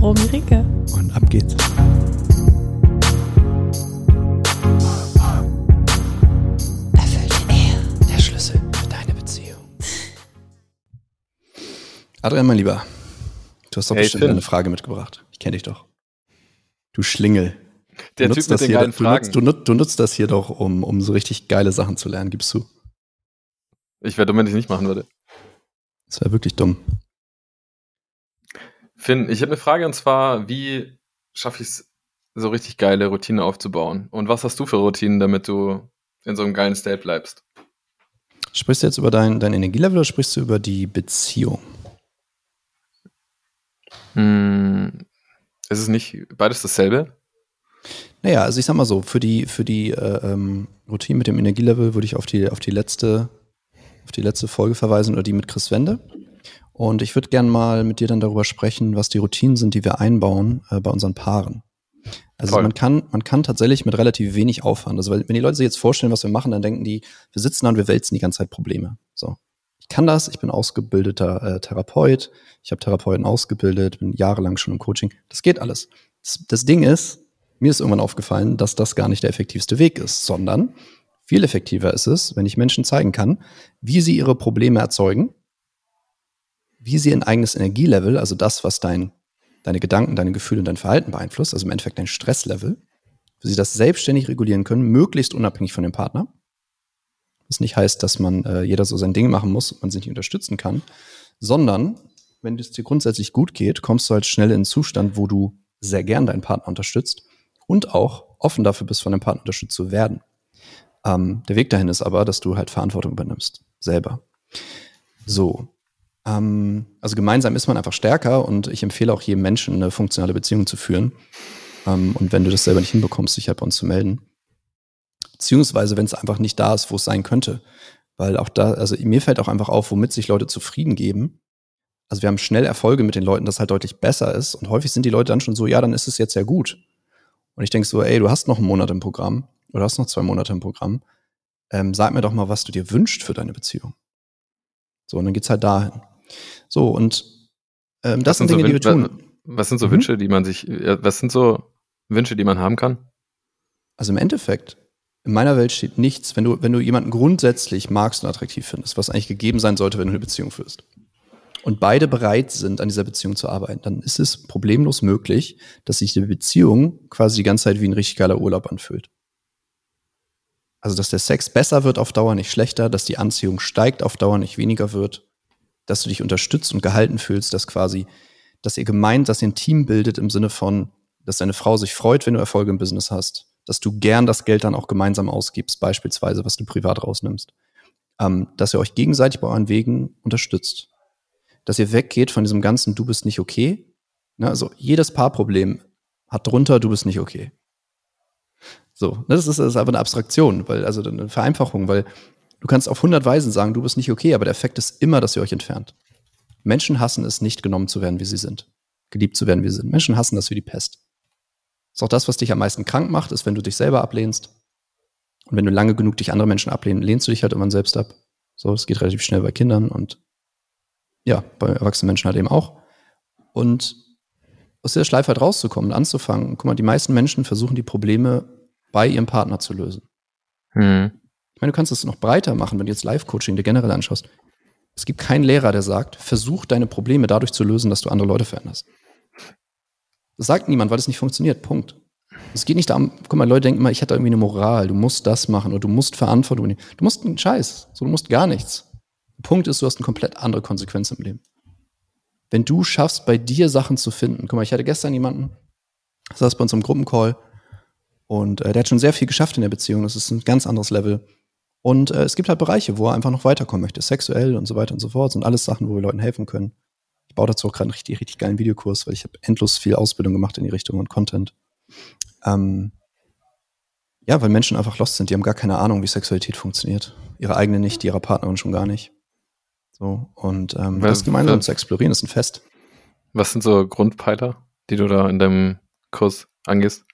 Romy Ricke. Und ab geht's. Erfüllte Ehe. Der Schlüssel für deine Beziehung. Adrian, mein Lieber, du hast doch hey, bestimmt Finn. eine Frage mitgebracht. Ich kenne dich doch. Du Schlingel. Der du Typ mit den hier, geilen du Fragen. Nutzt, du, nutzt, du nutzt das hier doch, um, um so richtig geile Sachen zu lernen, gibst du? Ich wäre dumm, wenn ich nicht machen würde. Das wäre wirklich dumm. Finn, ich habe eine Frage und zwar, wie schaffe ich es, so richtig geile Routinen aufzubauen? Und was hast du für Routinen, damit du in so einem geilen State bleibst? Sprichst du jetzt über dein, dein Energielevel oder sprichst du über die Beziehung? Hm, ist es nicht beides dasselbe? Naja, also ich sag mal so, für die, für die äh, ähm, Routine mit dem Energielevel würde ich auf die, auf die letzte, auf die letzte Folge verweisen oder die mit Chris Wende. Und ich würde gerne mal mit dir dann darüber sprechen, was die Routinen sind, die wir einbauen äh, bei unseren Paaren. Also man kann, man kann tatsächlich mit relativ wenig Aufwand, also wenn die Leute sich jetzt vorstellen, was wir machen, dann denken die, wir sitzen da und wir wälzen die ganze Zeit Probleme. So. Ich kann das, ich bin ausgebildeter äh, Therapeut, ich habe Therapeuten ausgebildet, bin jahrelang schon im Coaching. Das geht alles. Das, das Ding ist, mir ist irgendwann aufgefallen, dass das gar nicht der effektivste Weg ist, sondern viel effektiver ist es, wenn ich Menschen zeigen kann, wie sie ihre Probleme erzeugen wie sie ein eigenes Energielevel, also das, was dein, deine Gedanken, deine Gefühle und dein Verhalten beeinflusst, also im Endeffekt dein Stresslevel, wie sie das selbstständig regulieren können, möglichst unabhängig von dem Partner. Was nicht heißt, dass man äh, jeder so sein Ding machen muss und man sich nicht unterstützen kann, sondern wenn es dir grundsätzlich gut geht, kommst du halt schnell in einen Zustand, wo du sehr gern deinen Partner unterstützt und auch offen dafür bist, von dem Partner unterstützt zu werden. Ähm, der Weg dahin ist aber, dass du halt Verantwortung übernimmst, selber. So, ähm, also gemeinsam ist man einfach stärker und ich empfehle auch jedem Menschen, eine funktionale Beziehung zu führen. Ähm, und wenn du das selber nicht hinbekommst, sich halt bei uns zu melden. Beziehungsweise, wenn es einfach nicht da ist, wo es sein könnte. Weil auch da, also mir fällt auch einfach auf, womit sich Leute zufrieden geben. Also wir haben schnell Erfolge mit den Leuten, das halt deutlich besser ist. Und häufig sind die Leute dann schon so, ja, dann ist es jetzt ja gut. Und ich denke so, ey, du hast noch einen Monat im Programm oder hast noch zwei Monate im Programm. Ähm, sag mir doch mal, was du dir wünschst für deine Beziehung. So, und dann geht's halt dahin. So, und ähm, das sind Dinge, so die wir tun. Was sind so mhm. Wünsche, die man sich, was sind so Wünsche, die man haben kann? Also im Endeffekt, in meiner Welt steht nichts, wenn du, wenn du jemanden grundsätzlich magst und attraktiv findest, was eigentlich gegeben sein sollte, wenn du eine Beziehung führst. Und beide bereit sind, an dieser Beziehung zu arbeiten, dann ist es problemlos möglich, dass sich die Beziehung quasi die ganze Zeit wie ein richtig geiler Urlaub anfühlt. Also, dass der Sex besser wird auf Dauer, nicht schlechter, dass die Anziehung steigt auf Dauer, nicht weniger wird dass du dich unterstützt und gehalten fühlst, dass quasi, dass ihr gemeint, dass ihr ein Team bildet im Sinne von, dass deine Frau sich freut, wenn du Erfolge im Business hast, dass du gern das Geld dann auch gemeinsam ausgibst, beispielsweise, was du privat rausnimmst, ähm, dass ihr euch gegenseitig bei euren Wegen unterstützt, dass ihr weggeht von diesem ganzen, du bist nicht okay. Ne? Also jedes Paarproblem hat drunter, du bist nicht okay. So, ne? das ist, das ist einfach eine Abstraktion, weil, also eine Vereinfachung, weil Du kannst auf 100 Weisen sagen, du bist nicht okay, aber der Effekt ist immer, dass ihr euch entfernt. Menschen hassen es nicht, genommen zu werden, wie sie sind. Geliebt zu werden, wie sie sind. Menschen hassen das wie die Pest. Ist auch das, was dich am meisten krank macht, ist, wenn du dich selber ablehnst. Und wenn du lange genug dich andere Menschen ablehnen, lehnst du dich halt irgendwann selbst ab. So, es geht relativ schnell bei Kindern und ja, bei erwachsenen Menschen halt eben auch. Und aus der Schleife halt rauszukommen anzufangen. Guck mal, die meisten Menschen versuchen die Probleme bei ihrem Partner zu lösen. Hm. Ich meine, du kannst es noch breiter machen, wenn du jetzt Live-Coaching dir generell anschaust. Es gibt keinen Lehrer, der sagt, versuch deine Probleme dadurch zu lösen, dass du andere Leute veränderst. Das sagt niemand, weil es nicht funktioniert. Punkt. Es geht nicht darum, guck mal, Leute denken immer, ich hätte irgendwie eine Moral, du musst das machen oder du musst Verantwortung nehmen. Du musst einen Scheiß, so, du musst gar nichts. Der Punkt ist, du hast eine komplett andere Konsequenz im Leben. Wenn du schaffst, bei dir Sachen zu finden, guck mal, ich hatte gestern jemanden, saß bei uns im Gruppencall und äh, der hat schon sehr viel geschafft in der Beziehung, das ist ein ganz anderes Level. Und äh, es gibt halt Bereiche, wo er einfach noch weiterkommen möchte, sexuell und so weiter und so fort. Das sind alles Sachen, wo wir Leuten helfen können. Ich baue dazu auch gerade einen richtig, richtig geilen Videokurs, weil ich habe endlos viel Ausbildung gemacht in die Richtung und Content. Ähm, ja, weil Menschen einfach lost sind. Die haben gar keine Ahnung, wie Sexualität funktioniert. Ihre eigene nicht, die ihrer Partnerin schon gar nicht. So, und ähm, Was- das gemeinsam was- zu explorieren ist ein Fest. Was sind so Grundpfeiler, die du da in deinem Kurs angehst?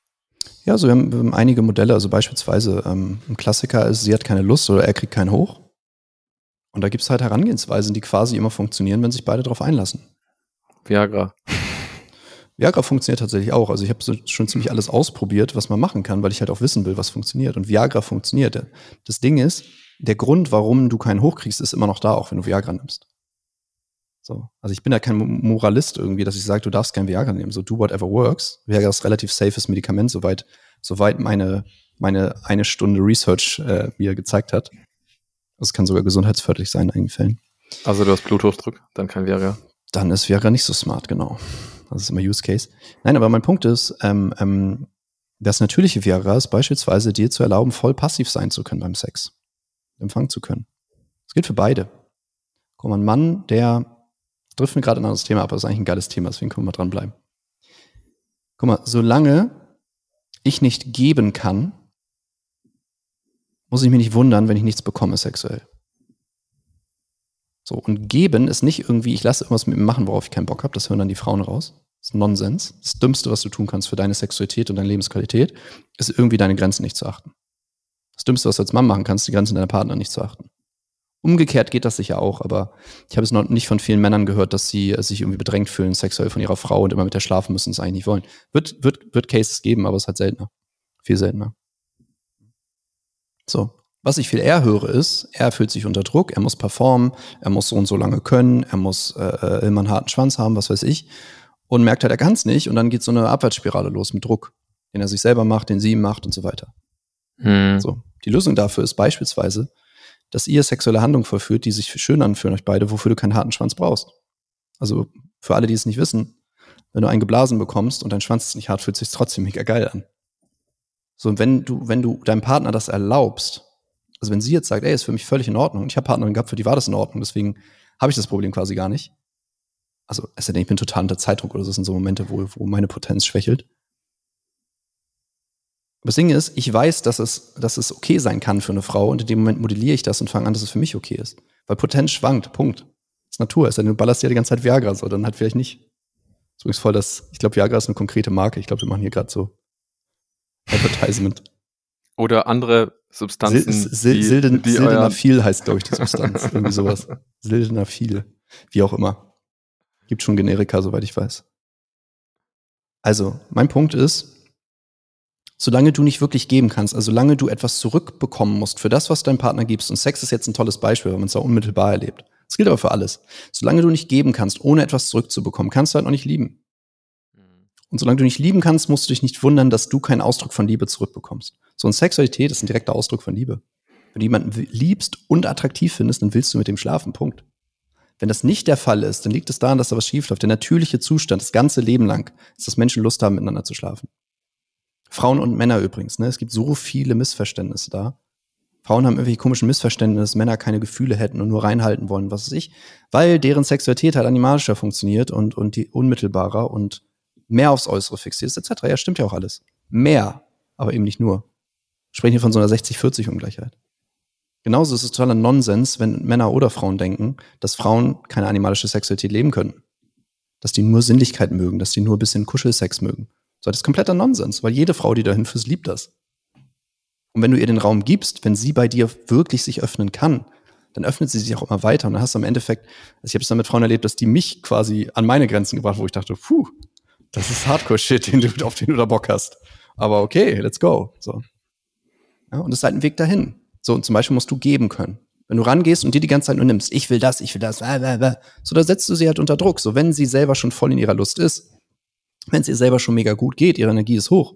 Ja, also wir haben, wir haben einige Modelle, also beispielsweise ähm, ein Klassiker ist, sie hat keine Lust oder er kriegt keinen hoch. Und da gibt es halt Herangehensweisen, die quasi immer funktionieren, wenn sich beide darauf einlassen. Viagra. Viagra funktioniert tatsächlich auch. Also ich habe schon ziemlich alles ausprobiert, was man machen kann, weil ich halt auch wissen will, was funktioniert. Und Viagra funktioniert. Das Ding ist, der Grund, warum du keinen hochkriegst, ist immer noch da, auch wenn du Viagra nimmst. So. Also ich bin da kein Moralist irgendwie, dass ich sage, du darfst kein Viagra nehmen. So do whatever works. Viagra ist relativ safes Medikament, soweit, soweit meine, meine eine Stunde Research äh, mir gezeigt hat. Das kann sogar gesundheitsförderlich sein in einigen Fällen. Also du hast Bluthochdruck, dann kein Viagra. dann ist Viagra nicht so smart, genau. Das ist immer Use Case. Nein, aber mein Punkt ist, ähm, ähm, das natürliche Viagra ist beispielsweise dir zu erlauben, voll passiv sein zu können beim Sex. Empfangen zu können. Das gilt für beide. Guck mal, ein Mann, der mir gerade ein anderes Thema ab, aber das ist eigentlich ein geiles Thema, deswegen können wir mal dranbleiben. Guck mal, solange ich nicht geben kann, muss ich mich nicht wundern, wenn ich nichts bekomme sexuell. So, und geben ist nicht irgendwie, ich lasse irgendwas mit mir machen, worauf ich keinen Bock habe, das hören dann die Frauen raus. Das ist Nonsens. Das Dümmste, was du tun kannst für deine Sexualität und deine Lebensqualität, ist irgendwie deine Grenzen nicht zu achten. Das Dümmste, was du als Mann machen kannst, die Grenzen deiner Partner nicht zu achten. Umgekehrt geht das sicher auch, aber ich habe es noch nicht von vielen Männern gehört, dass sie äh, sich irgendwie bedrängt fühlen, sexuell von ihrer Frau und immer mit der schlafen müssen, es eigentlich nicht wollen. Wird, wird, wird Cases geben, aber es ist halt seltener. Viel seltener. So. Was ich viel eher höre ist, er fühlt sich unter Druck, er muss performen, er muss so und so lange können, er muss äh, äh, immer einen harten Schwanz haben, was weiß ich, und merkt halt, er kann es nicht und dann geht so eine Abwärtsspirale los mit Druck, den er sich selber macht, den sie ihm macht und so weiter. Hm. So. Die Lösung dafür ist beispielsweise, dass ihr sexuelle Handlungen vollführt, die sich schön anfühlen euch beide, wofür du keinen harten Schwanz brauchst. Also für alle, die es nicht wissen, wenn du einen geblasen bekommst und dein Schwanz ist nicht hart, fühlt sich trotzdem mega geil an. So, und wenn du, wenn du deinem Partner das erlaubst, also wenn sie jetzt sagt, ey, ist für mich völlig in Ordnung, und ich habe Partnerin gehabt, für die war das in Ordnung, deswegen habe ich das Problem quasi gar nicht. Also, es ja nicht, ich bin total unter Zeitdruck oder so, das sind so Momente, wo, wo meine Potenz schwächelt. Das Ding ist, ich weiß, dass es, dass es okay sein kann für eine Frau und in dem Moment modelliere ich das und fange an, dass es für mich okay ist. Weil Potenz schwankt, Punkt. Das ist Natur. Denn, du ballerst ja die ganze Zeit Viagra, so, dann halt vielleicht nicht. Das ist übrigens voll das, ich glaube, Viagra ist eine konkrete Marke. Ich glaube, wir machen hier gerade so Advertisement. Oder andere Substanzen, Sil Sil Silden die Sildenafil heißt, glaube ich, die Substanz. Irgendwie sowas. Sildenafil. Wie auch immer. Gibt schon Generika, soweit ich weiß. Also, mein Punkt ist, solange du nicht wirklich geben kannst, also solange du etwas zurückbekommen musst für das, was dein Partner gibst, und Sex ist jetzt ein tolles Beispiel, weil man es da unmittelbar erlebt. Das gilt aber für alles. Solange du nicht geben kannst, ohne etwas zurückzubekommen, kannst du halt noch nicht lieben. Und solange du nicht lieben kannst, musst du dich nicht wundern, dass du keinen Ausdruck von Liebe zurückbekommst. So eine Sexualität ist ein direkter Ausdruck von Liebe. Wenn du jemanden liebst und attraktiv findest, dann willst du mit dem schlafen. Punkt. Wenn das nicht der Fall ist, dann liegt es daran, dass da was schiefläuft. Der natürliche Zustand, das ganze Leben lang, ist, dass Menschen Lust haben, miteinander zu schlafen. Frauen und Männer übrigens. Ne? Es gibt so viele Missverständnisse da. Frauen haben irgendwelche komischen Missverständnisse, dass Männer keine Gefühle hätten und nur reinhalten wollen, was weiß ich, weil deren Sexualität halt animalischer funktioniert und, und die unmittelbarer und mehr aufs Äußere fixiert ist, etc. Ja, stimmt ja auch alles. Mehr, aber eben nicht nur. Wir sprechen hier von so einer 60-40-Ungleichheit. Genauso ist es totaler Nonsens, wenn Männer oder Frauen denken, dass Frauen keine animalische Sexualität leben können. Dass die nur Sinnlichkeit mögen, dass die nur ein bisschen Kuschelsex mögen. So, das ist kompletter Nonsens, weil jede Frau, die dahin führt, liebt das. Und wenn du ihr den Raum gibst, wenn sie bei dir wirklich sich öffnen kann, dann öffnet sie sich auch immer weiter. Und dann hast du im Endeffekt, also ich habe es dann mit Frauen erlebt, dass die mich quasi an meine Grenzen gebracht, wo ich dachte, puh, das ist Hardcore-Shit, den auf den du da Bock hast. Aber okay, let's go. So. Ja, und das ist halt ein Weg dahin. So, und zum Beispiel musst du geben können. Wenn du rangehst und dir die ganze Zeit nur nimmst, ich will das, ich will das, blah, blah, blah, so, da setzt du sie halt unter Druck. So, wenn sie selber schon voll in ihrer Lust ist, wenn es ihr selber schon mega gut geht, ihre Energie ist hoch,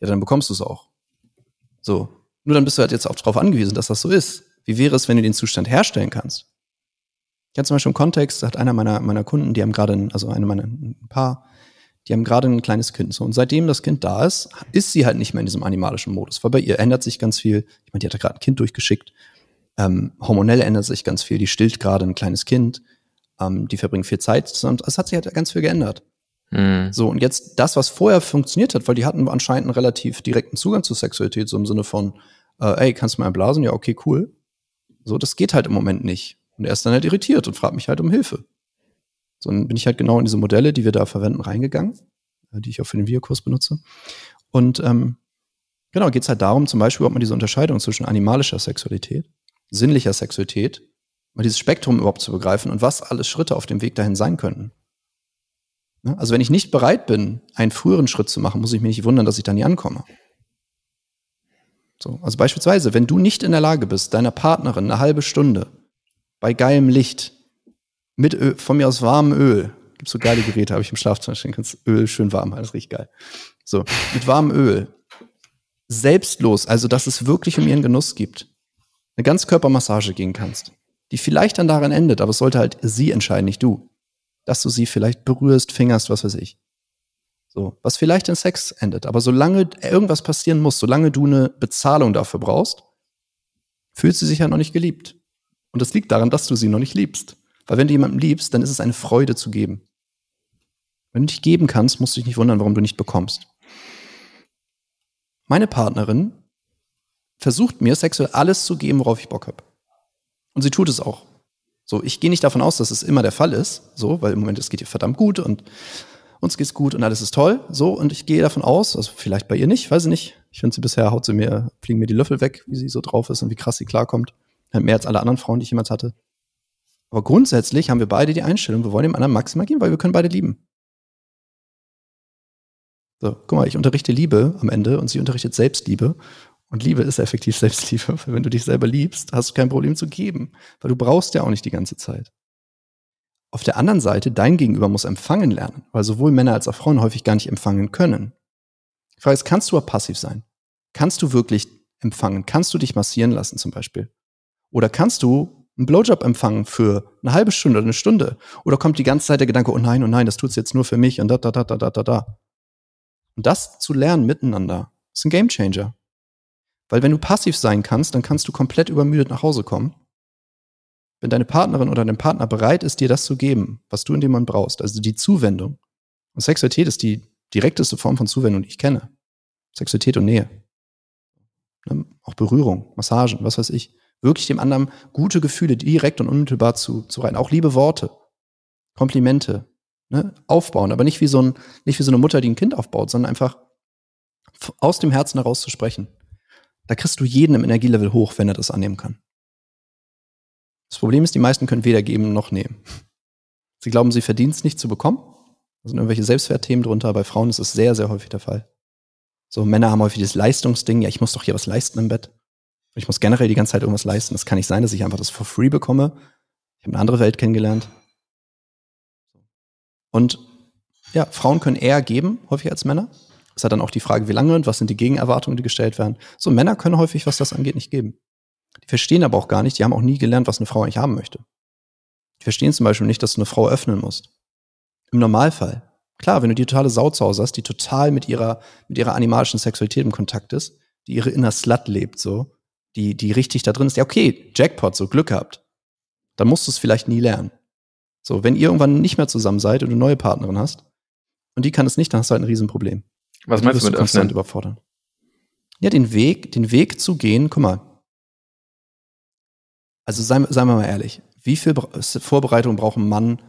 ja, dann bekommst du es auch. So. Nur dann bist du halt jetzt auch darauf angewiesen, dass das so ist. Wie wäre es, wenn du den Zustand herstellen kannst? Ich hatte zum Beispiel im Kontext, da hat einer meiner, meiner Kunden, die haben gerade, also eine meiner, ein paar, die haben gerade ein kleines Kind. So. Und seitdem das Kind da ist, ist sie halt nicht mehr in diesem animalischen Modus. Weil bei ihr ändert sich ganz viel. Ich meine, die hat gerade ein Kind durchgeschickt. Ähm, hormonell ändert sich ganz viel. Die stillt gerade ein kleines Kind. ähm, die verbringen viel Zeit zusammen. Es hat sich halt ganz viel geändert. Mhm. So, und jetzt das, was vorher funktioniert hat, weil die hatten anscheinend einen relativ direkten Zugang zur Sexualität, so im Sinne von, äh, ey, kannst du mal blasen? Ja, okay, cool. So, das geht halt im Moment nicht. Und er ist dann halt irritiert und fragt mich halt um Hilfe. So, dann bin ich halt genau in diese Modelle, die wir da verwenden, reingegangen, äh, die ich auch für den Videokurs benutze. Und ähm, genau, geht es halt darum, zum Beispiel, ob man diese Unterscheidung zwischen animalischer Sexualität, sinnlicher Sexualität, mal dieses Spektrum überhaupt zu begreifen und was alles Schritte auf dem Weg dahin sein könnten. Ne? Also wenn ich nicht bereit bin, einen früheren Schritt zu machen, muss ich mich nicht wundern, dass ich da nie ankomme. So, also beispielsweise, wenn du nicht in der Lage bist, deiner Partnerin eine halbe Stunde bei geilem Licht mit Öl, von mir aus warmem Öl, gibt so geile Geräte, habe ich im Schlafzimmer stehen, kannst Öl schön warm, alles riecht geil. So, mit warmem Öl, selbstlos, also dass es wirklich um ihren Genuss gibt, eine Ganzkörpermassage gehen kannst, die vielleicht dann daran endet, aber es sollte halt sie entscheiden, nicht du. Dass du sie vielleicht berührst, fingerst, was weiß ich. So, was vielleicht in Sex endet. Aber solange irgendwas passieren muss, solange du eine Bezahlung dafür brauchst, fühlt sie sich ja noch nicht geliebt. Und das liegt daran, dass du sie noch nicht liebst. Weil wenn du jemanden liebst, dann ist es eine Freude zu geben. Wenn du dich geben kannst, musst du dich nicht wundern, warum du nicht bekommst. Meine Partnerin versucht mir sexuell alles zu geben, worauf ich Bock habe. Und sie tut es auch. So, ich gehe nicht davon aus, dass es immer der Fall ist, so, weil im Moment es geht ihr verdammt gut und uns geht's gut und alles ist toll, so, und ich gehe davon aus, also vielleicht bei ihr nicht, weiß ich nicht. Ich finde sie bisher haut sie mir, fliegen mir die Löffel weg, wie sie so drauf ist und wie krass sie klarkommt. Halt mehr als alle anderen Frauen, die ich jemals hatte. Aber grundsätzlich haben wir beide die Einstellung, wir wollen dem anderen maximal geben, weil wir können beide lieben. So, guck mal, ich unterrichte Liebe am Ende und sie unterrichtet Selbstliebe. Und Liebe ist effektiv Selbstliebe. Weil wenn du dich selber liebst, hast du kein Problem zu geben. Weil du brauchst ja auch nicht die ganze Zeit. Auf der anderen Seite, dein Gegenüber muss empfangen lernen, weil sowohl Männer als auch Frauen häufig gar nicht empfangen können. Die Frage ist, kannst du aber passiv sein? Kannst du wirklich empfangen? Kannst du dich massieren lassen zum Beispiel? Oder kannst du einen Blowjob empfangen für eine halbe Stunde oder eine Stunde? Oder kommt die ganze Zeit der Gedanke, oh nein, oh nein, das tut's jetzt nur für mich und da, da, da, da, da, da, da. Und das zu lernen miteinander ist ein Gamechanger. Weil wenn du passiv sein kannst, dann kannst du komplett übermüdet nach Hause kommen. Wenn deine Partnerin oder dein Partner bereit ist, dir das zu geben, was du in dem Moment brauchst, also die Zuwendung. Und Sexualität ist die direkteste Form von Zuwendung, die ich kenne. Sexualität und Nähe. Ne? Auch Berührung, Massagen, was weiß ich. Wirklich dem anderen gute Gefühle direkt und unmittelbar zu, zu rein. Auch liebe Worte, Komplimente, ne? aufbauen, aber nicht wie, so ein, nicht wie so eine Mutter, die ein Kind aufbaut, sondern einfach aus dem Herzen heraus zu sprechen. Da kriegst du jeden im Energielevel hoch, wenn er das annehmen kann. Das Problem ist, die meisten können weder geben noch nehmen. Sie glauben, sie verdienen es nicht zu bekommen. Da sind irgendwelche Selbstwertthemen drunter. Bei Frauen ist es sehr, sehr häufig der Fall. So, Männer haben häufig das Leistungsding. Ja, ich muss doch hier was leisten im Bett. Ich muss generell die ganze Zeit irgendwas leisten. Das kann nicht sein, dass ich einfach das for free bekomme. Ich habe eine andere Welt kennengelernt. Und ja, Frauen können eher geben, häufig als Männer. Es hat dann auch die Frage, wie lange und was sind die Gegenerwartungen, die gestellt werden. So, Männer können häufig, was das angeht, nicht geben. Die verstehen aber auch gar nicht, die haben auch nie gelernt, was eine Frau eigentlich haben möchte. Die verstehen zum Beispiel nicht, dass du eine Frau öffnen musst. Im Normalfall. Klar, wenn du die totale Sau zu Hause hast, die total mit ihrer, mit ihrer animalischen Sexualität im Kontakt ist, die ihre inner Slut lebt, so, die, die richtig da drin ist, ja, okay, Jackpot, so Glück gehabt. Dann musst du es vielleicht nie lernen. So, wenn ihr irgendwann nicht mehr zusammen seid und du neue Partnerin hast und die kann es nicht, dann hast du halt ein Riesenproblem. Was meinst du mit öffnen? überfordern. Ja, den Weg, den Weg zu gehen, guck mal. Also seien, seien wir mal ehrlich. Wie viel Vorbereitung braucht ein Mann,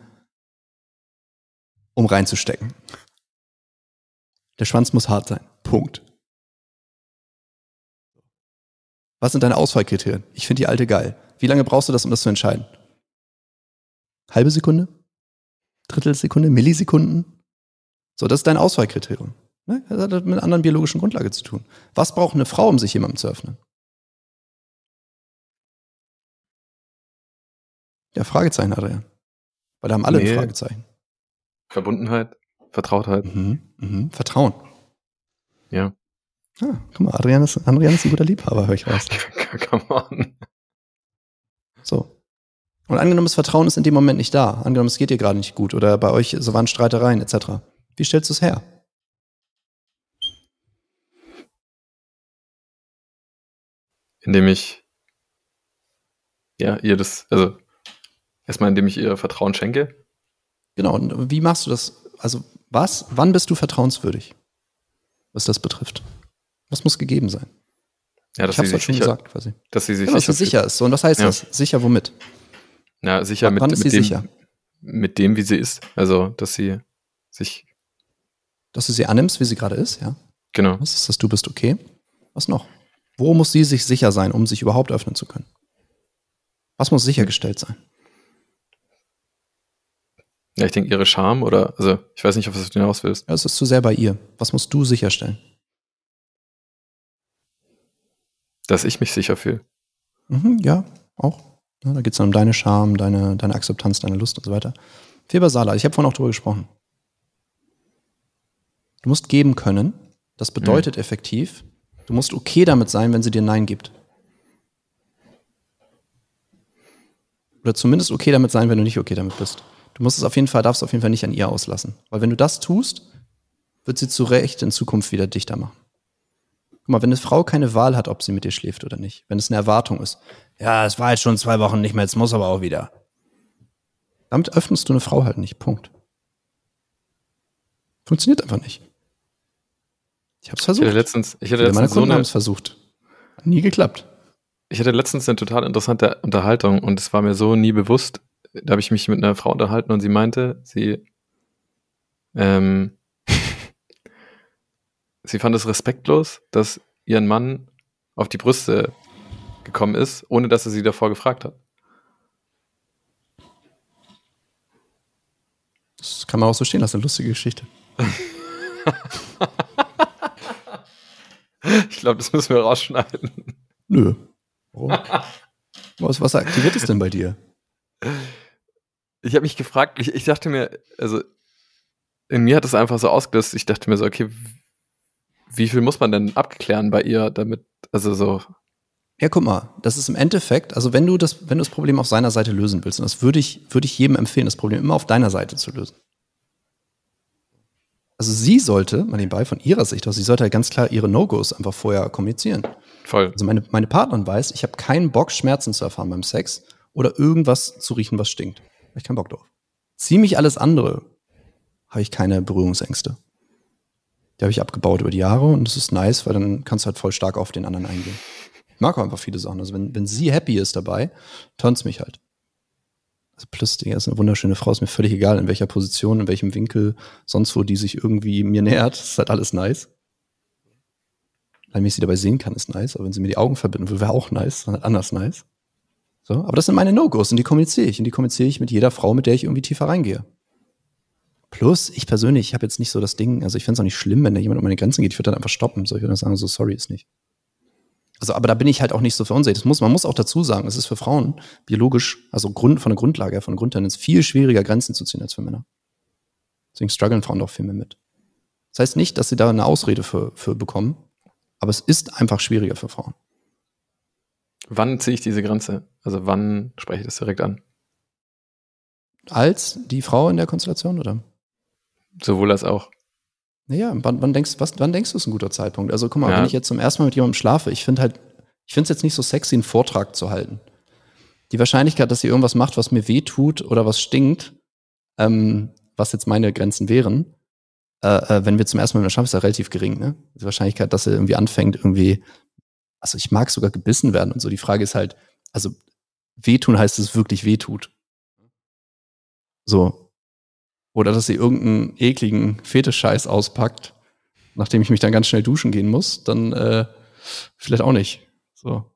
um reinzustecken? Der Schwanz muss hart sein. Punkt. Was sind deine Auswahlkriterien? Ich finde die alte geil. Wie lange brauchst du das, um das zu entscheiden? Halbe Sekunde? Drittelsekunde? Millisekunden? So, das ist dein Auswahlkriterium. Ne? Das hat mit einer anderen biologischen Grundlage zu tun. Was braucht eine Frau, um sich jemandem zu öffnen? Ja, Fragezeichen, Adrian. Weil da haben alle nee. ein Fragezeichen. Verbundenheit, Vertrautheit. Mhm, mhm. Vertrauen. Ja. Ah, guck mal, Adrian ist, Adrian ist ein guter Liebhaber, höre ich raus. Come on. So. Und angenommen, das Vertrauen ist in dem Moment nicht da. Angenommen, es geht dir gerade nicht gut oder bei euch so waren Streitereien etc. Wie stellst du es her? Indem ich ja, ihr das, also Erstmal, indem ich ihr Vertrauen schenke. Genau, und wie machst du das? Also, was, wann bist du vertrauenswürdig, was das betrifft? Was muss gegeben sein? Ja, dass ich habe sie sich schon sicher, gesagt, quasi. dass sie sich dass sicher, sie sicher ist. So, und was heißt Ja. das? Sicher womit? Ja, sicher mit, mit, sie dem, sicher? mit dem, wie sie ist. Also, dass sie sich, Dass du sie annimmst, wie sie gerade ist, ja? genau. Was ist das? Du bist okay. Was noch? Wo muss sie sich sicher sein, um sich überhaupt öffnen zu können? Was muss sichergestellt sein? Ja, ich denke, ihre Scham oder, also, ich weiß nicht, was du hinaus willst. Ja, es ist zu sehr bei ihr. Was musst du sicherstellen? Dass ich mich sicher fühle. Mhm, ja, auch. Ja, da geht es dann um deine Scham, deine, deine Akzeptanz, deine Lust und so weiter. Viel basaler. Ich habe vorhin auch drüber gesprochen. Du musst geben können. Das bedeutet effektiv, du musst okay damit sein, wenn sie dir Nein gibt. Oder zumindest okay damit sein, wenn du nicht okay damit bist. Du musst es auf jeden Fall, darfst auf jeden Fall nicht an ihr auslassen. Weil wenn du das tust, wird sie zu Recht in Zukunft wieder dichter machen. Guck mal, wenn eine Frau keine Wahl hat, ob sie mit dir schläft oder nicht, wenn es eine Erwartung ist, ja, es war jetzt schon zwei Wochen nicht mehr, jetzt muss aber auch wieder. Damit öffnest du eine Frau halt nicht. Punkt. Funktioniert einfach nicht. Ich hab's Ich versucht. hatte letztens, ich hatte letztens so Kunden haben eine, es versucht. Nie geklappt. ich hatte letztens eine total interessante Unterhaltung und es war mir so nie bewusst. Da habe ich mich mit einer Frau unterhalten und sie meinte, sie, ähm, sie fand es respektlos, dass ihren Mann auf die Brüste gekommen ist, ohne dass er sie davor gefragt hat. Das kann man auch so stehen lassen, eine lustige Geschichte. Ich glaube, das müssen wir rausschneiden. Nö. Warum? was, was aktiviert es denn bei dir? Ich habe mich gefragt, ich, ich dachte mir, also in mir hat es einfach so ausgelöst, ich dachte mir so, okay, wie viel muss man denn abklären bei ihr, damit, also so, Ja, guck mal, das ist im Endeffekt, also wenn du das, wenn du das Problem auf seiner Seite lösen willst, und das würde ich, würde ich jedem empfehlen, das Problem immer auf deiner Seite zu lösen. Also sie sollte, mal nebenbei von ihrer Sicht aus, sie sollte halt ganz klar ihre No-Gos einfach vorher kommunizieren. voll. Also meine, meine Partnerin weiß, ich habe keinen Bock, Schmerzen zu erfahren beim Sex oder irgendwas zu riechen, was stinkt. Habe ich keinen Bock drauf. Ziemlich alles andere habe ich keine Berührungsängste. Die habe ich abgebaut über die Jahre und das ist nice, weil dann kannst du halt voll stark auf den anderen eingehen. Ich mag auch einfach viele Sachen. Also wenn, wenn sie happy ist dabei, turns mich halt. Also plus, die ist eine wunderschöne Frau, ist mir völlig egal, in welcher Position, in welchem Winkel, sonst wo die sich irgendwie mir nähert, ist halt alles nice. Wenn ich sie dabei sehen kann, ist nice, aber wenn sie mir die Augen verbinden will, wäre auch nice, dann halt anders nice. So, aber das sind meine No-Gos und die kommuniziere ich. Und die kommuniziere ich mit jeder Frau, mit der ich irgendwie tiefer reingehe. Plus, ich persönlich, ich habe jetzt nicht so das Ding, also ich fände es auch nicht schlimm, wenn da jemand um meine Grenzen geht. Ich würde dann einfach stoppen. So, ich würde dann sagen, so sorry ist nicht. Also, aber da bin ich halt auch nicht so verunsichert. Das muss, man muss auch dazu sagen, es ist für Frauen biologisch, also Grund, von der Grundlage, von der Grundtendenz, viel schwieriger Grenzen zu ziehen als für Männer. Deswegen strugglen Frauen doch viel mehr mit. Das heißt nicht, dass sie da eine Ausrede für, für bekommen, aber es ist einfach schwieriger für Frauen. Wann ziehe ich diese Grenze? Also wann spreche ich das direkt an? Als die Frau in der Konstellation, oder? Sowohl als auch. Naja, wann, wann denkst, was, wann denkst du, ist ein guter Zeitpunkt? Also guck mal, Ja. wenn ich jetzt zum ersten Mal mit jemandem schlafe, ich finde halt, ich finde es jetzt nicht so sexy, einen Vortrag zu halten. Die Wahrscheinlichkeit, dass sie irgendwas macht, was mir weh tut oder was stinkt, ähm, was jetzt meine Grenzen wären, äh, äh, wenn wir zum ersten Mal mit schlafen, ist ja relativ gering, ne? Die Wahrscheinlichkeit, dass er irgendwie anfängt, irgendwie, also ich mag sogar gebissen werden und so. Die Frage ist halt, also wehtun heißt, es wirklich wehtut. So, oder dass sie irgendeinen ekligen Fetischscheiß auspackt, nachdem ich mich dann ganz schnell duschen gehen muss, dann äh, vielleicht auch nicht. So.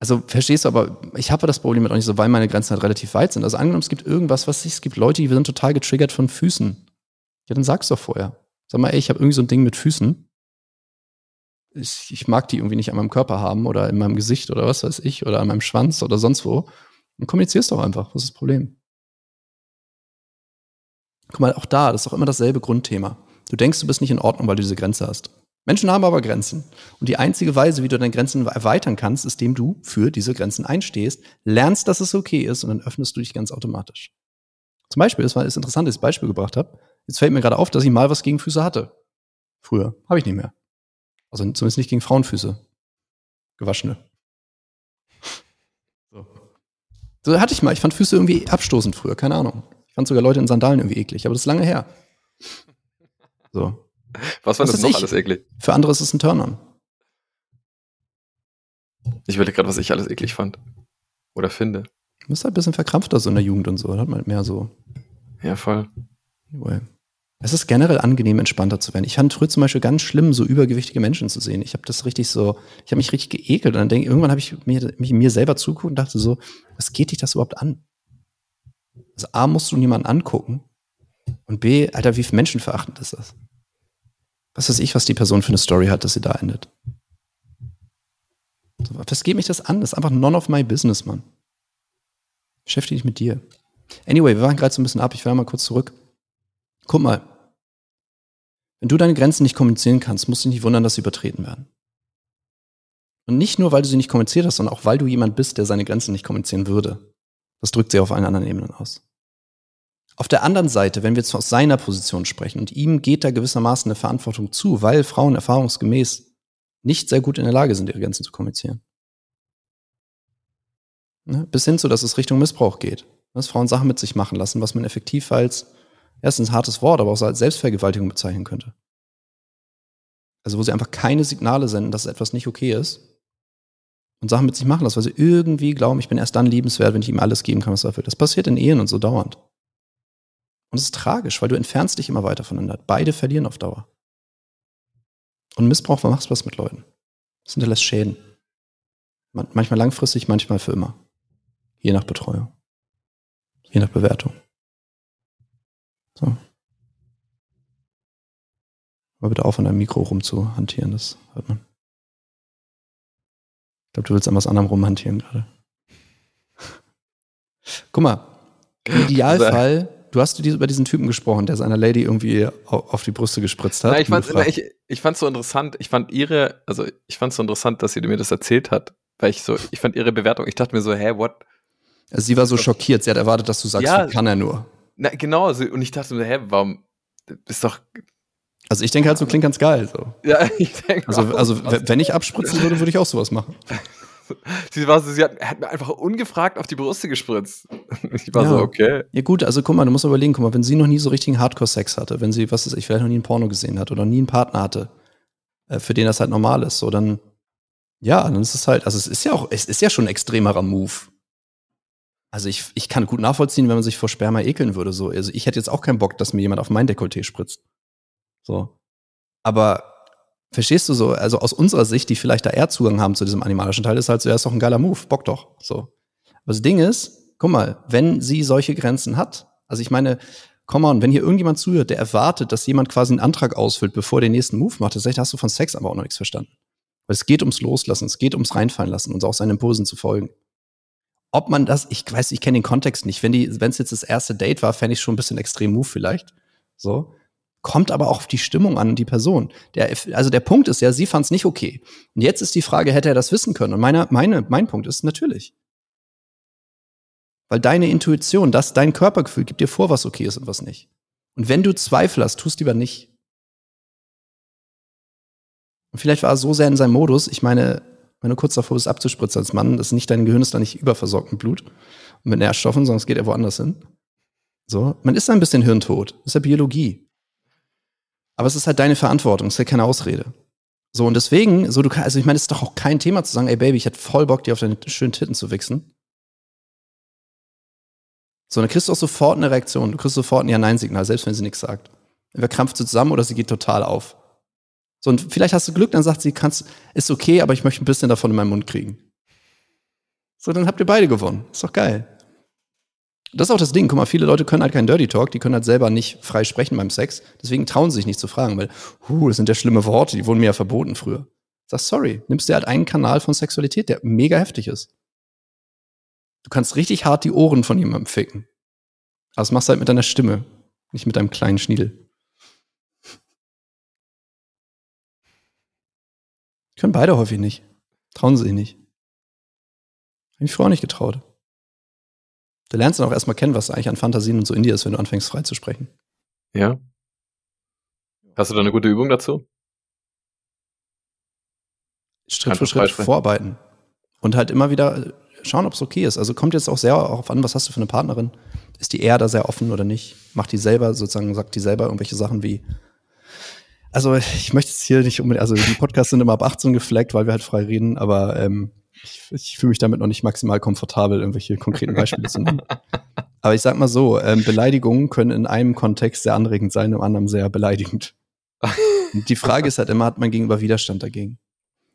Also verstehst du, aber ich habe das Problem mit auch nicht so, weil meine Grenzen halt relativ weit sind. Also angenommen, es gibt irgendwas, was ich, es gibt Leute, die sind total getriggert von Füßen. Ja, dann sag's doch vorher. Sag mal, ey, ich habe irgendwie so ein Ding mit Füßen. Ich, ich mag die irgendwie nicht an meinem Körper haben oder in meinem Gesicht oder was weiß ich oder an meinem Schwanz oder sonst wo. Dann kommunizier's doch einfach. Was ist das Problem? Guck mal, auch da, das ist doch immer dasselbe Grundthema. Du denkst, du bist nicht in Ordnung, weil du diese Grenze hast. Menschen haben aber Grenzen. Und die einzige Weise, wie du deine Grenzen erweitern kannst, ist, indem du für diese Grenzen einstehst, lernst, dass es okay ist und dann öffnest du dich ganz automatisch. Zum Beispiel, das war das Interessante, dass ich das Beispiel gebracht habe. Jetzt fällt mir gerade auf, dass ich mal was gegen Füße hatte. Früher. Habe ich nicht mehr. Also zumindest nicht gegen Frauenfüße. Gewaschene. So. So hatte ich mal. Ich fand Füße irgendwie abstoßend früher, keine Ahnung. Ich fand sogar Leute in Sandalen irgendwie eklig, aber das ist lange her. So. Was war Was das noch ich? alles eklig? Für andere ist es ein Turn-on. Ich überlege gerade, was ich alles eklig fand. Oder finde. Du bist halt ein bisschen verkrampfter so in der Jugend und so. Da hat man halt mehr so. Ja, voll. Anyway. Es ist generell angenehm, entspannter zu werden. Ich fand früher zum Beispiel ganz schlimm, so übergewichtige Menschen zu sehen. Ich habe das richtig so, ich habe mich richtig geekelt und dann denke irgendwann habe ich mir, mich mir selber zugeguckt und dachte so, was geht dich das überhaupt an? Also A, musst du niemanden angucken und B, Alter, wie menschenverachtend ist das? Was weiß ich, was die Person für eine Story hat, dass sie da endet. Was geht mich das an? Das ist einfach none of my business, Mann. Beschäftige dich mit dir. Anyway, wir waren gerade so ein bisschen ab. Ich will mal kurz zurück. Guck mal. Wenn du deine Grenzen nicht kommunizieren kannst, musst du dich nicht wundern, dass sie übertreten werden. Und nicht nur, weil du sie nicht kommuniziert hast, sondern auch, weil du jemand bist, der seine Grenzen nicht kommunizieren würde. Das drückt sie auf allen anderen Ebenen aus. Auf der anderen Seite, wenn wir jetzt aus seiner Position sprechen und ihm geht da gewissermaßen eine Verantwortung zu, weil Frauen erfahrungsgemäß nicht sehr gut in der Lage sind, ihre Grenzen zu kommunizieren. Ne? Bis hin zu, dass es Richtung Missbrauch geht. Dass Frauen Sachen mit sich machen lassen, was man effektiv als, erstens hartes Wort, aber auch als Selbstvergewaltigung bezeichnen könnte. Also wo sie einfach keine Signale senden, dass etwas nicht okay ist. Und Sachen mit sich machen lassen, weil sie irgendwie glauben, ich bin erst dann liebenswert, wenn ich ihm alles geben kann, was er will. Das passiert in Ehen und so dauernd. Und es ist tragisch, weil du entfernst dich immer weiter voneinander. Beide verlieren auf Dauer. Und Missbrauch macht was mit Leuten. Das hinterlässt Schäden. Man- Manchmal langfristig, manchmal für immer. Je nach Betreuung. Je nach Bewertung. So. Aber bitte auf, an deinem Mikro rumzuhantieren, das hört man. Ich glaube, du willst an was anderem rumhantieren gerade. Guck mal, im Idealfall, du hast über diesen Typen gesprochen, der seiner Lady irgendwie au- auf die Brüste gespritzt hat. Na, ich fand ich, ich fand's so interessant. Ich fand ihre, also ich fand's so interessant, dass sie mir das erzählt hat, weil ich so, ich fand ihre Bewertung. Ich dachte mir so, hä, what? also sie war so schockiert, sie hat erwartet, dass du sagst, Ja. wie kann er nur. Na, genau. So, und ich dachte mir, hä, warum? Ist doch, Also ich denke halt, so klingt ganz geil. So. ja, ich denke. Also, auch, also wenn ich abspritzen würde, würde ich auch sowas machen. sie war so, sie hat, hat mir einfach ungefragt auf die Brüste gespritzt. Ich war Ja. so, okay. Ja gut, also guck mal, du musst überlegen, guck mal, wenn sie noch nie so richtigen Hardcore-Sex hatte, wenn sie, was ist ich, vielleicht noch nie ein Porno gesehen hat oder nie einen Partner hatte, äh, für den das halt normal ist, so dann, ja, dann ist es halt, also es ist ja auch, es ist ja schon ein extremerer Move. Also ich, ich kann gut nachvollziehen, wenn man sich vor Sperma ekeln würde, so. Also ich hätte jetzt auch keinen Bock, dass mir jemand auf mein Dekolleté spritzt. So. Aber verstehst du so, also aus unserer Sicht, die vielleicht da eher Zugang haben zu diesem animalischen Teil, ist halt so, ja, ist doch ein geiler Move, Bock doch, so. Aber das Ding ist, guck mal, wenn sie solche Grenzen hat, also ich meine, come on, wenn hier irgendjemand zuhört, der erwartet, dass jemand quasi einen Antrag ausfüllt, bevor er den nächsten Move macht, das heißt, hast du von Sex aber auch noch nichts verstanden. Weil es geht ums Loslassen, es geht ums Reinfallen lassen und auch seinen Impulsen zu folgen. Ob man das, ich weiß, ich kenne den Kontext nicht. Wenn die, wenn es jetzt das erste Date war, fände ich schon ein bisschen extrem Move vielleicht. So. Kommt aber auch auf die Stimmung an und die Person. Der, also der Punkt ist ja, sie fand es nicht okay. Und jetzt ist die Frage, hätte er das wissen können? Und meine, meine, mein Punkt ist natürlich. Weil deine Intuition, das, dein Körpergefühl gibt dir vor, was okay ist und was nicht. Und wenn du Zweifel hast, tust lieber nicht. Und vielleicht war er so sehr in seinem Modus, ich meine, wenn du kurz davor bist, abzuspritzen als Mann, das nicht dein Gehirn ist da nicht überversorgt mit Blut und mit Nährstoffen, sondern es geht ja woanders hin. So, man ist ein bisschen hirntot. Das ist ja Biologie. Aber es ist halt deine Verantwortung, es ist ja keine Ausrede. So, und deswegen, so du kannst, also ich meine, es ist doch auch kein Thema zu sagen, ey Baby, ich hätte voll Bock, dir auf deine schönen Titten zu wichsen. So, dann kriegst du auch sofort eine Reaktion. Du kriegst sofort ein Ja-Nein-Signal, selbst wenn sie nichts sagt. Entweder krampft sie zusammen oder sie geht total auf. So, und vielleicht hast du Glück, dann sagt sie, kannst, ist okay, aber ich möchte ein bisschen davon in meinen Mund kriegen. So, dann habt ihr beide gewonnen. Ist doch geil. Das ist auch das Ding. Guck mal, viele Leute können halt keinen Dirty Talk, die können halt selber nicht frei sprechen beim Sex. Deswegen trauen sie sich nicht zu fragen, weil, huh, das sind ja schlimme Worte, die wurden mir ja verboten früher. Sag, sorry, nimmst dir halt einen Kanal von Sexualität, der mega heftig ist. Du kannst richtig hart die Ohren von jemandem ficken. Aber das machst du halt mit deiner Stimme, nicht mit deinem kleinen Schniedel. Können beide häufig nicht. Trauen sie sich nicht. Hab ich früher auch nicht getraut. Du lernst dann auch erstmal kennen, was eigentlich an Fantasien und so in dir ist, wenn du anfängst frei zu sprechen. Ja. Hast du da eine gute Übung dazu? Schritt für Schritt vorarbeiten. Und halt immer wieder schauen, ob es okay ist. Also kommt jetzt auch sehr darauf an, was hast du für eine Partnerin? Ist die eher da sehr offen oder nicht? Macht die selber sozusagen, sagt die selber irgendwelche Sachen wie, also ich möchte es hier nicht unbedingt, also die Podcasts sind immer ab 18 gefleckt, weil wir halt frei reden, aber ähm, ich, ich fühle mich damit noch nicht maximal komfortabel, irgendwelche konkreten Beispiele zu nennen. Aber ich sag mal so, ähm, Beleidigungen können in einem Kontext sehr anregend sein, im anderen sehr beleidigend. Die Frage ist halt immer, hat man gegenüber Widerstand dagegen?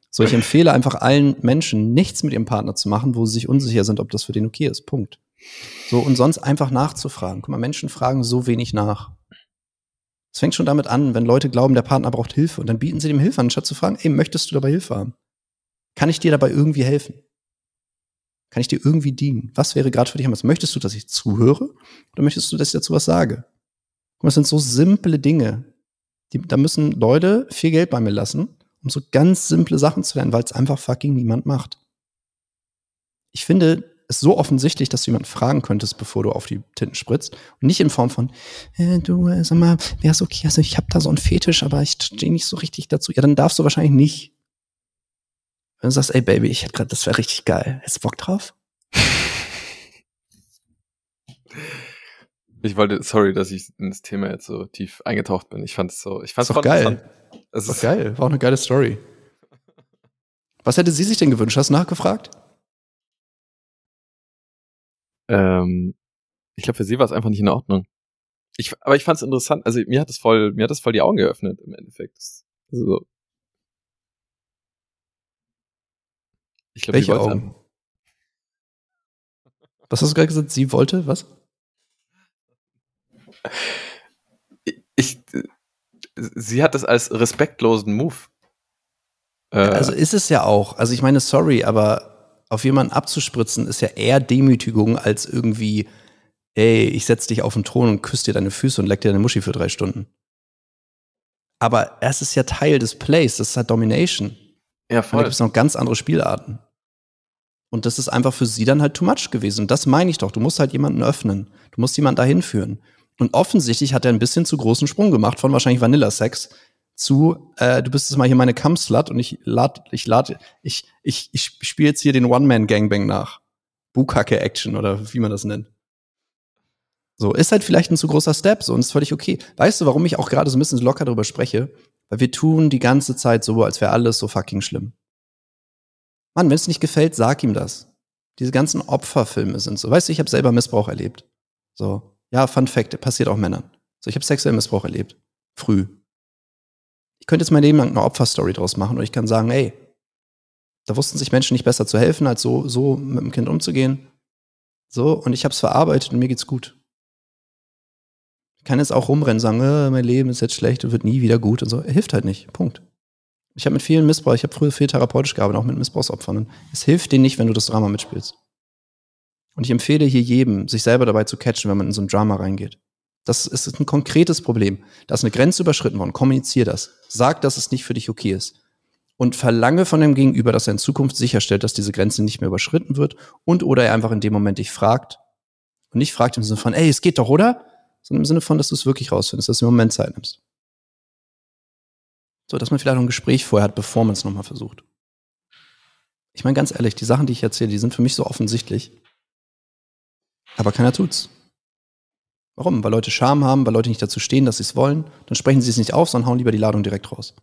So, ich empfehle einfach allen Menschen, nichts mit ihrem Partner zu machen, wo sie sich unsicher sind, ob das für den okay ist. Punkt. So, und sonst einfach nachzufragen. Guck mal, Menschen fragen so wenig nach. Es fängt schon damit an, wenn Leute glauben, der Partner braucht Hilfe und dann bieten sie dem Hilfe an, anstatt zu fragen, ey, möchtest du dabei Hilfe haben? Kann ich dir dabei irgendwie helfen? Kann ich dir irgendwie dienen? Was wäre gerade für dich anders? Möchtest du, dass ich zuhöre? Oder möchtest du, dass ich dazu was sage? Guck das sind so simple Dinge. Die, da müssen Leute viel Geld bei mir lassen, um so ganz simple Sachen zu lernen, weil es einfach fucking niemand macht. Ich finde es so offensichtlich, dass du jemanden fragen könntest, bevor du auf die Tinten spritzt. Und nicht in Form von, äh, du, äh, sag mal, wäre es okay, also ich habe da so einen Fetisch, aber ich stehe nicht so richtig dazu. Ja, dann darfst du wahrscheinlich nicht. Wenn du sagst, ey Baby, ich hätte gerade, das wäre richtig geil. Hättest du Bock drauf? Ich wollte, sorry, dass ich ins Thema jetzt so tief eingetaucht bin. Ich fand es so, ich fand es geil. Es ist geil, war auch eine geile Story. Was hätte sie sich denn gewünscht? Hast du nachgefragt? Ähm, ich glaube, für sie war es einfach nicht in Ordnung. Ich, aber ich fand es interessant. Also mir hat es voll, mir hat es voll die Augen geöffnet im Endeffekt. Also, Ich glaub, Welche Augen? An. Was hast du gerade gesagt? Sie wollte was? Ich, sie hat es als respektlosen Move. Äh, also ist es ja auch. Also ich meine, sorry, aber auf jemanden abzuspritzen ist ja eher Demütigung als irgendwie, ey, ich setz dich auf den Thron und küsse dir deine Füße und leck dir deine Muschi für drei Stunden. Aber es ist ja Teil des Plays, das ist halt Domination. Ja, voll. Und da gibt es noch ganz andere Spielarten. Und das ist einfach für sie dann halt too much gewesen. Und das meine ich doch. Du musst halt jemanden öffnen. Du musst jemanden dahin führen. Und offensichtlich hat er ein bisschen zu großen Sprung gemacht von wahrscheinlich Vanilla-Sex zu, äh, du bist jetzt mal hier meine Cum-Slut und ich lad, ich lad, ich, ich, ich spiele jetzt hier den One-Man-Gangbang nach. Bukake-Action oder wie man das nennt. So, ist halt vielleicht ein zu großer Step, so, und ist völlig okay. Weißt du, warum ich auch gerade so ein bisschen locker darüber spreche? Weil wir tun die ganze Zeit so, als wäre alles so fucking schlimm. Mann, wenn es nicht gefällt, sag ihm das. Diese ganzen Opferfilme sind so. Weißt du, ich habe selber Missbrauch erlebt. So, ja, Fun Fact, passiert auch Männern. So, ich habe sexuellen Missbrauch erlebt. Früh. Ich könnte jetzt mein Leben lang eine Opferstory draus machen und ich kann sagen, ey, da wussten sich Menschen nicht besser zu helfen, als so, so mit dem Kind umzugehen. So, und ich habe es verarbeitet und mir geht's gut. Ich kann jetzt auch rumrennen sagen, äh, mein Leben ist jetzt schlecht und wird nie wieder gut und so. Er hilft halt nicht. Punkt. Ich habe mit vielen Missbrauch, ich habe früher viel therapeutisch gearbeitet, auch mit Missbrauchsopfern. Es hilft denen nicht, wenn du das Drama mitspielst. Und ich empfehle hier jedem, sich selber dabei zu catchen, wenn man in so ein Drama reingeht. Das ist ein konkretes Problem. Da ist eine Grenze überschritten worden. Kommunizier das. Sag, dass es nicht für dich okay ist. Und verlange von dem Gegenüber, dass er in Zukunft sicherstellt, dass diese Grenze nicht mehr überschritten wird und oder er einfach in dem Moment dich fragt. Und nicht fragt im Sinne von, ey, es geht doch, oder? Sondern im Sinne von, dass du es wirklich rausfindest, dass du im Moment Zeit nimmst. So, dass man vielleicht ein Gespräch vorher hat, bevor man es nochmal versucht. Ich meine ganz ehrlich, die Sachen, die ich erzähle, die sind für mich so offensichtlich. Aber keiner tut's. Warum? Weil Leute Scham haben, weil Leute nicht dazu stehen, dass sie es wollen. Dann sprechen sie es nicht auf, sondern hauen lieber die Ladung direkt raus.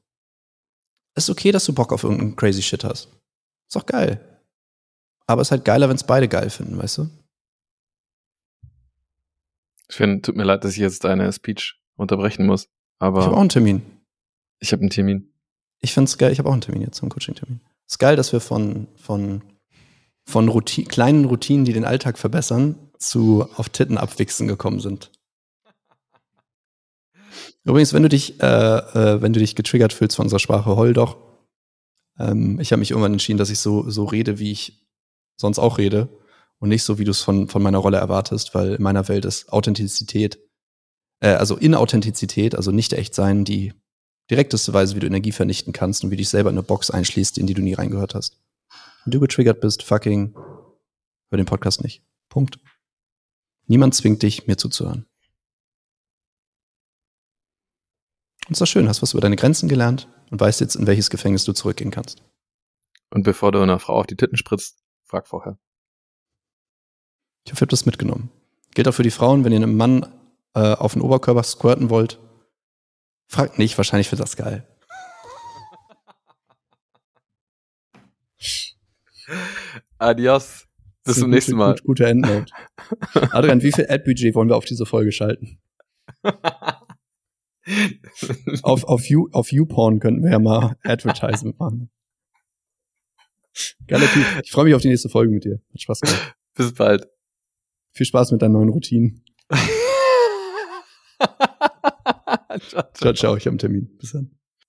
Es ist okay, dass du Bock auf irgendeinen crazy Shit hast. Ist doch geil. Aber es ist halt geiler, wenn es beide geil finden, weißt du? Finde, tut mir leid, dass ich jetzt deine Speech unterbrechen muss. Aber ich habe auch einen Termin. Ich habe einen Termin. Ich finde es geil, ich habe auch einen Termin jetzt, einen Coaching-Termin. Es ist geil, dass wir von, von, von Routine, kleinen Routinen, die den Alltag verbessern, zu auf Titten abwichsen gekommen sind. Übrigens, wenn du dich, äh, äh, wenn du dich getriggert fühlst von unserer Sprache, heul doch. Ähm, ich habe mich irgendwann entschieden, dass ich so, so rede, wie ich sonst auch rede und nicht so, wie du es von, von meiner Rolle erwartest, weil in meiner Welt ist Authentizität, äh, also Inauthentizität, also nicht echt sein, die direkteste Weise, wie du Energie vernichten kannst und wie du dich selber in eine Box einschließt, in die du nie reingehört hast. Wenn du getriggert bist, fucking, hör den Podcast nicht. Punkt. Niemand zwingt dich, mir zuzuhören. Und es ist schön, hast was über deine Grenzen gelernt und weißt jetzt, in welches Gefängnis du zurückgehen kannst. Und bevor du einer Frau auf die Titten spritzt, frag vorher. Ich hoffe, ihr habt das mitgenommen. Gilt auch für die Frauen, wenn ihr einem Mann äh, auf den Oberkörper squirten wollt. Fragt nicht, wahrscheinlich wird das geil. Adios. Bis zum nächsten Mal. Gut, gute Endnote. Adrian, wie viel Ad-Budget wollen wir auf diese Folge schalten? auf, auf, you, auf YouPorn könnten wir ja mal Advertisement machen. Geiler Typ. Ich freue mich auf die nächste Folge mit dir. Hat Spaß gemacht. Bis bald. Viel Spaß mit deinen neuen Routinen. ciao, ciao. Ich habe einen Termin. Bis dann.